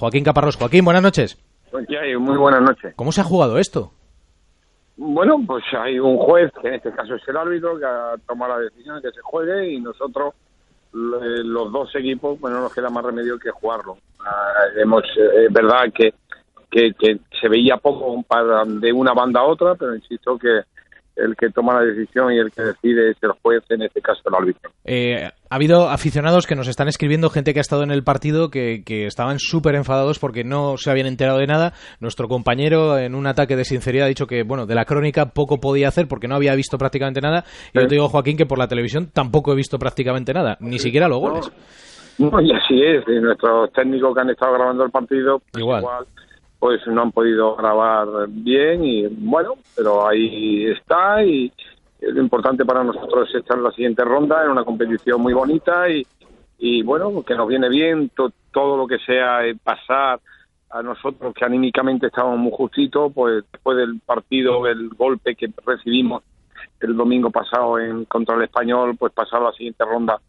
Joaquín Caparrós. Joaquín, buenas noches. Muy buenas noches. ¿Cómo se ha jugado esto? Bueno, pues hay un juez, que en este caso es el árbitro, que ha tomado la decisión de que se juegue y nosotros, los dos equipos, bueno, nos queda más remedio que jugarlo. Ah, hemos, eh, es verdad que, que, que, se veía poco de una banda a otra, pero insisto que el que toma la decisión y el que decide es el juez, en este caso el árbitro. Eh, ha habido aficionados que nos están escribiendo, gente que ha estado en el partido, que, estaban súper enfadados porque no se habían enterado de nada. Nuestro compañero, en un ataque de sinceridad, ha dicho que, bueno, de la crónica poco podía hacer porque no había visto prácticamente nada. Y yo te digo, Joaquín, que por la televisión tampoco he visto prácticamente nada, ni siquiera los goles. No, y así es. Y nuestros técnicos que han estado grabando el partido, pues igual pues no han podido grabar bien y bueno, pero ahí está y lo importante para nosotros es estar en la siguiente ronda, en una competición muy bonita y, y bueno, que nos viene bien todo lo que sea eh, pasar a nosotros que anímicamente estábamos muy justitos, pues después del partido, el golpe que recibimos el domingo pasado en contra el español, pues pasar a la siguiente ronda,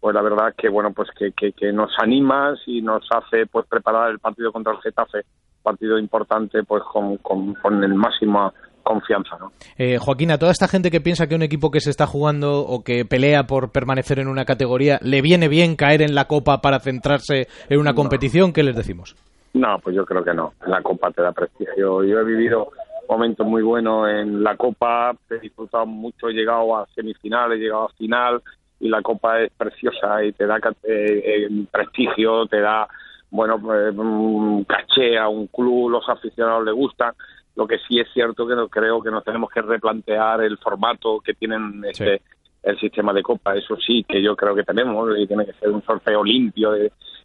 pues la verdad que bueno, pues que, que, que nos anima y nos hace pues preparar el partido contra el Getafe partido importante pues con, con, el máximo confianza. ¿no? Eh, Joaquín, a toda esta gente que piensa que un equipo que se está jugando o que pelea por permanecer en una categoría, ¿le viene bien caer en la Copa para centrarse en una competición? ¿Qué les decimos? No, pues yo creo que no. La Copa te da prestigio. Yo he vivido momentos muy buenos en la Copa, he disfrutado mucho, he llegado a semifinales, he llegado a final y la Copa es preciosa y te da eh, eh, prestigio, te da bueno, pues, mm, caché a un club, los aficionados le gustan. Lo que sí es cierto que no, creo que nos tenemos que replantear el formato que tienen este, el sistema de copa. Eso sí, que yo creo que tenemos y tiene que ser un sorteo limpio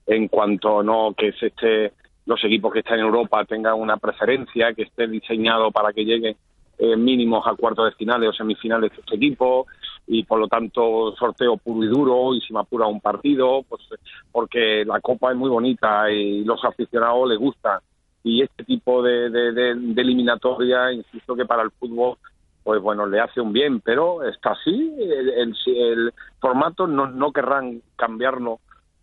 en cuanto no que se esté los equipos que están en Europa tengan una preferencia, que esté diseñado para que lleguen eh, mínimos a cuartos de finales o semifinales de este equipo y por lo tanto sorteo puro y duro y si me apura un partido, pues porque la copa es muy bonita y los aficionados les gusta. Y este tipo de, de, eliminatoria, insisto que para el fútbol pues bueno, le hace un bien, pero está así, el, el, formato no, no querrán cambiarlo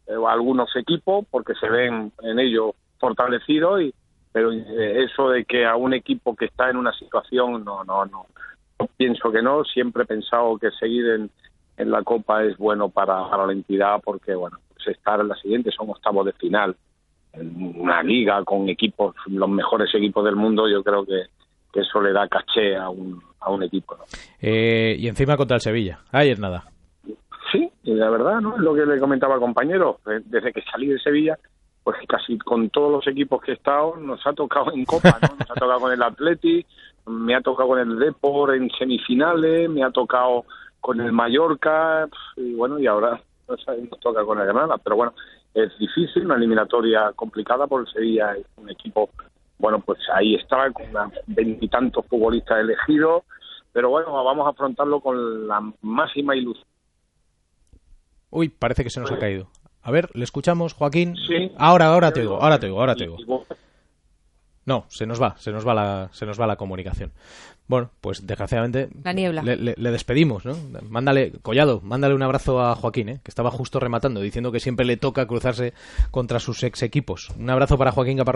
eh, algunos equipos porque se ven en ello fortalecidos y pero eh, eso de que a un equipo que está en una situación, no, no, no, pienso que no. Siempre he pensado que seguir en, en la Copa es bueno para, para la entidad porque, bueno, pues estar en la siguiente son octavos de final. En una liga con equipos, los mejores equipos del mundo, yo creo que, que eso le da caché a un, a un equipo. Eh, y encima contra el Sevilla. Es nada. Sí, la verdad, ¿no? Es lo que le comentaba al compañero. Desde que salí de Sevilla, pues casi con todos los equipos que he estado nos ha tocado en Copa, ¿no? Nos ha tocado con el Atleti, me ha tocado con el Depor en semifinales, me ha tocado con el Mallorca y bueno, y ahora nos toca con el Granada, pero bueno, es difícil, una eliminatoria complicada porque Sevilla es un equipo, bueno, pues ahí está, con veintitantos futbolistas elegidos, pero bueno, vamos a afrontarlo con la máxima ilusión. Uy, parece que se nos ha caído. A ver, le escuchamos, Joaquín. Sí. Ahora, ahora te digo, ahora te digo, ahora te digo. No, se nos va, se nos va la, se nos va la comunicación. Bueno, pues desgraciadamente la niebla. Le, despedimos, ¿no? Mándale, Collado, mándale un abrazo a Joaquín, ¿eh? que estaba justo rematando, diciendo que siempre le toca cruzarse contra sus ex equipos. Un abrazo para Joaquín Caparrós.